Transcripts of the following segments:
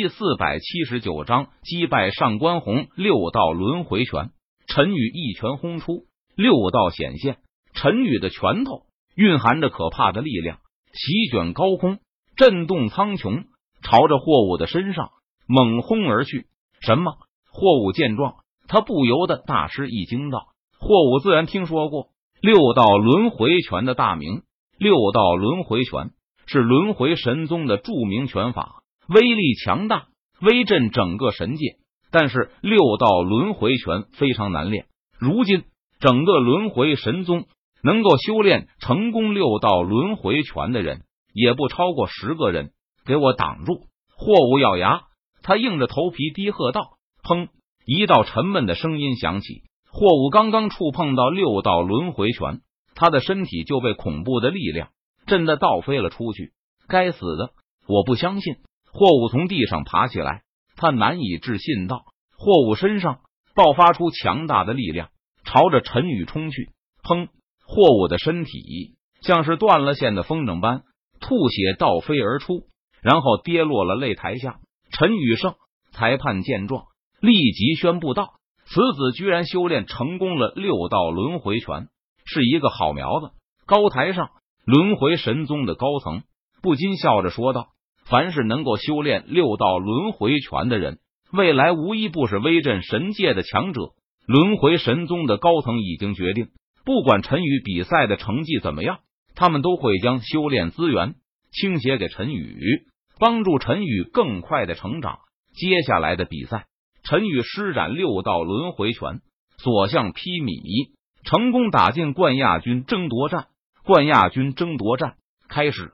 第四百七十九章击败上官红六道轮回拳。陈宇一拳轰出，六道显现。陈宇的拳头蕴含着可怕的力量，席卷高空，震动苍穹，朝着霍武的身上猛轰而去。什么？霍武见状，他不由得大吃一惊，道：“霍武自然听说过六道轮回拳的大名。六道轮回拳是轮回神宗的著名拳法，威力强大，威震整个神界。但是六道轮回拳非常难练。如今整个轮回神宗能够修炼成功六道轮回拳的人，也不超过十个人。给我挡住！”霍武咬牙，他硬着头皮低喝道。砰！一道沉闷的声音响起。霍武刚刚触碰到六道轮回拳，他的身体就被恐怖的力量震得倒飞了出去。该死的！我不相信！霍武从地上爬起来，他难以置信道：“霍武身上爆发出强大的力量，朝着陈宇冲去。”砰！霍武的身体像是断了线的风筝般吐血倒飞而出，然后跌落了擂台下。陈宇胜！裁判见状。立即宣布道：“此子居然修炼成功了六道轮回拳，是一个好苗子。”高台上，轮回神宗的高层不禁笑着说道：“凡是能够修炼六道轮回拳的人，未来无一不是威震神界的强者。”轮回神宗的高层已经决定，不管陈宇比赛的成绩怎么样，他们都会将修炼资源倾斜给陈宇，帮助陈宇更快的成长。接下来的比赛。陈宇施展六道轮回拳，所向披靡，成功打进冠亚军争夺战。冠亚军争夺战开始，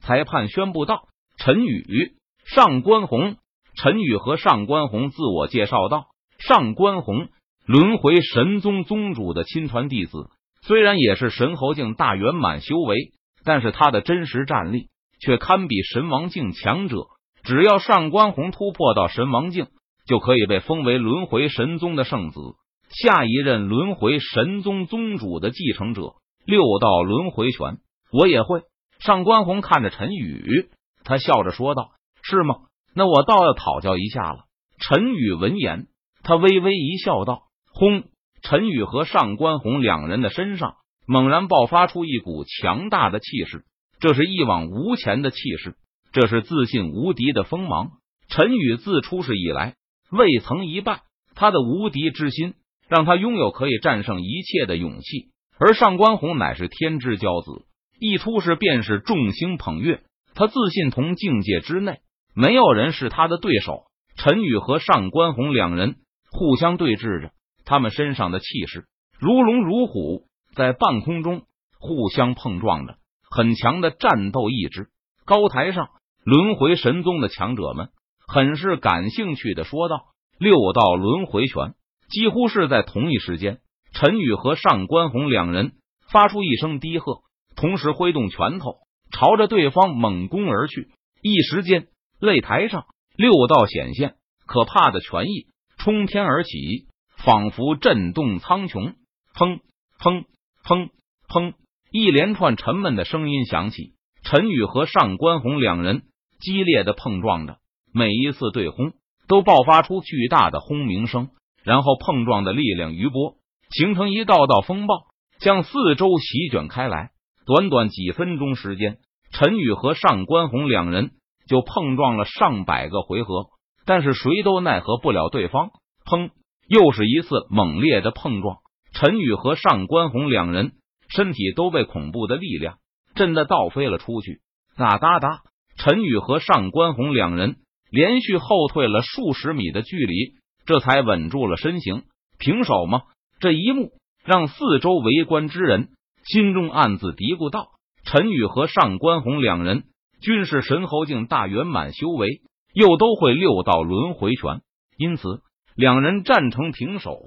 裁判宣布道：“陈宇、上官红。”陈宇和上官红自我介绍道：“上官红，轮回神宗宗主的亲传弟子，虽然也是神侯境大圆满修为，但是他的真实战力却堪比神王境强者。只要上官红突破到神王境。”就可以被封为轮回神宗的圣子，下一任轮回神宗宗主的继承者。六道轮回拳，我也会。上官红看着陈宇，他笑着说道：“是吗？那我倒要讨教一下了。”陈宇闻言，他微微一笑，道：“轰！”陈宇和上官红两人的身上猛然爆发出一股强大的气势，这是一往无前的气势，这是自信无敌的锋芒。陈宇自出世以来。未曾一败，他的无敌之心让他拥有可以战胜一切的勇气。而上官红乃是天之骄子，一出世便是众星捧月。他自信同境界之内没有人是他的对手。陈宇和上官红两人互相对峙着，他们身上的气势如龙如虎，在半空中互相碰撞着，很强的战斗意志。高台上，轮回神宗的强者们。很是感兴趣的说道：“六道轮回拳几乎是在同一时间，陈宇和上官红两人发出一声低喝，同时挥动拳头朝着对方猛攻而去。一时间，擂台上六道显现，可怕的拳意冲天而起，仿佛震动苍穹。砰砰砰砰！一连串沉闷的声音响起，陈宇和上官红两人激烈的碰撞着。每一次对轰都爆发出巨大的轰鸣声，然后碰撞的力量余波形成一道道风暴，向四周席卷开来。短短几分钟时间，陈宇和上官红两人就碰撞了上百个回合，但是谁都奈何不了对方。砰！又是一次猛烈的碰撞，陈宇和上官红两人身体都被恐怖的力量震得倒飞了出去。哒哒哒！陈宇和上官红两人。连续后退了数十米的距离，这才稳住了身形。平手吗？这一幕让四周围观之人心中暗自嘀咕道：“陈宇和上官红两人均是神侯境大圆满修为，又都会六道轮回拳，因此两人战成平手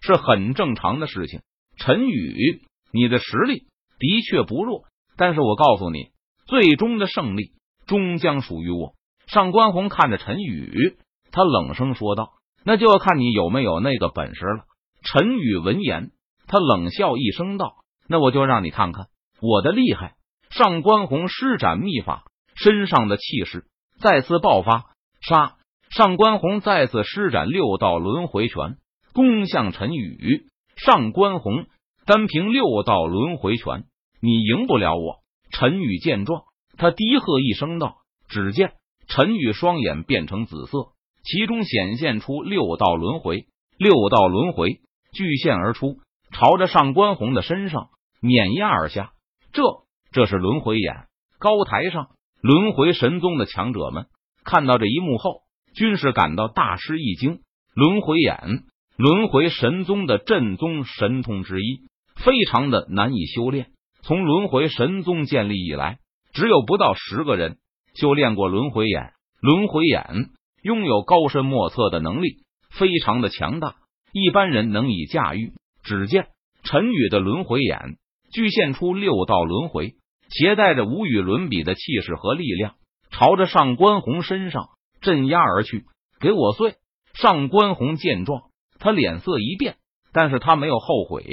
是很正常的事情。”陈宇，你的实力的确不弱，但是我告诉你，最终的胜利终将属于我。上官红看着陈宇，他冷声说道：“那就要看你有没有那个本事了。”陈宇闻言，他冷笑一声道：“那我就让你看看我的厉害。”上官红施展秘法，身上的气势再次爆发，杀！上官红再次施展六道轮回拳，攻向陈宇。上官红单凭六道轮回拳，你赢不了我。陈宇见状，他低喝一声道：“只见陈宇双眼变成紫色，其中显现出六道轮回。六道轮回巨现而出，朝着上官红的身上碾压而下。这，这是轮回眼。高台上，轮回神宗的强者们看到这一幕后。均是感到大吃一惊。轮回眼，轮回神宗的正宗神通之一，非常的难以修炼。从轮回神宗建立以来，只有不到十个人修炼过轮回眼。轮回眼拥有高深莫测的能力，非常的强大，一般人能以驾驭。只见陈宇的轮回眼具现出六道轮回，携带着无与伦比的气势和力量，朝着上官红身上。镇压而去，给我碎！上官红见状，他脸色一变，但是他没有后悔。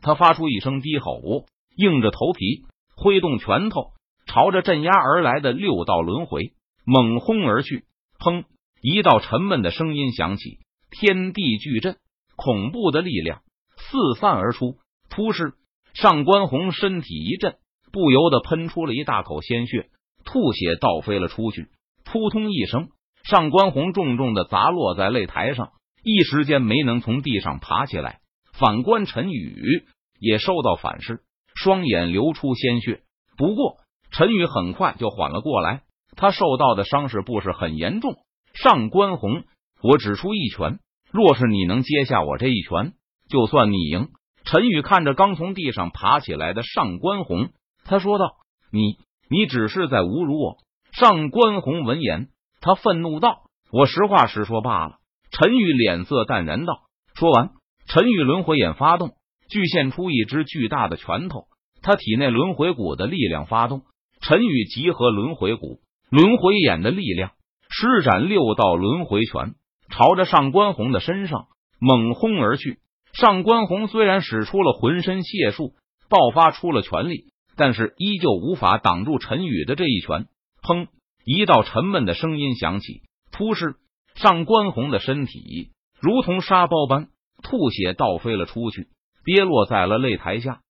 他发出一声低吼，硬着头皮挥动拳头，朝着镇压而来的六道轮回猛轰而去。砰！一道沉闷的声音响起，天地巨震，恐怖的力量四散而出。突施，上官红身体一震，不由得喷出了一大口鲜血，吐血倒飞了出去。扑通一声。上官红重重的砸落在擂台上，一时间没能从地上爬起来。反观陈宇也受到反噬，双眼流出鲜血。不过陈宇很快就缓了过来，他受到的伤势不是很严重。上官红，我只出一拳，若是你能接下我这一拳，就算你赢。陈宇看着刚从地上爬起来的上官红，他说道：“你，你只是在侮辱我。”上官红闻言。他愤怒道：“我实话实说罢了。”陈宇脸色淡然道。说完，陈宇轮回眼发动，巨现出一只巨大的拳头。他体内轮回骨的力量发动，陈宇集合轮回骨、轮回眼的力量，施展六道轮回拳，朝着上官红的身上猛轰而去。上官红虽然使出了浑身解数，爆发出了全力，但是依旧无法挡住陈宇的这一拳。砰！一道沉闷的声音响起，突施上官红的身体如同沙包般吐血倒飞了出去，跌落在了擂台下。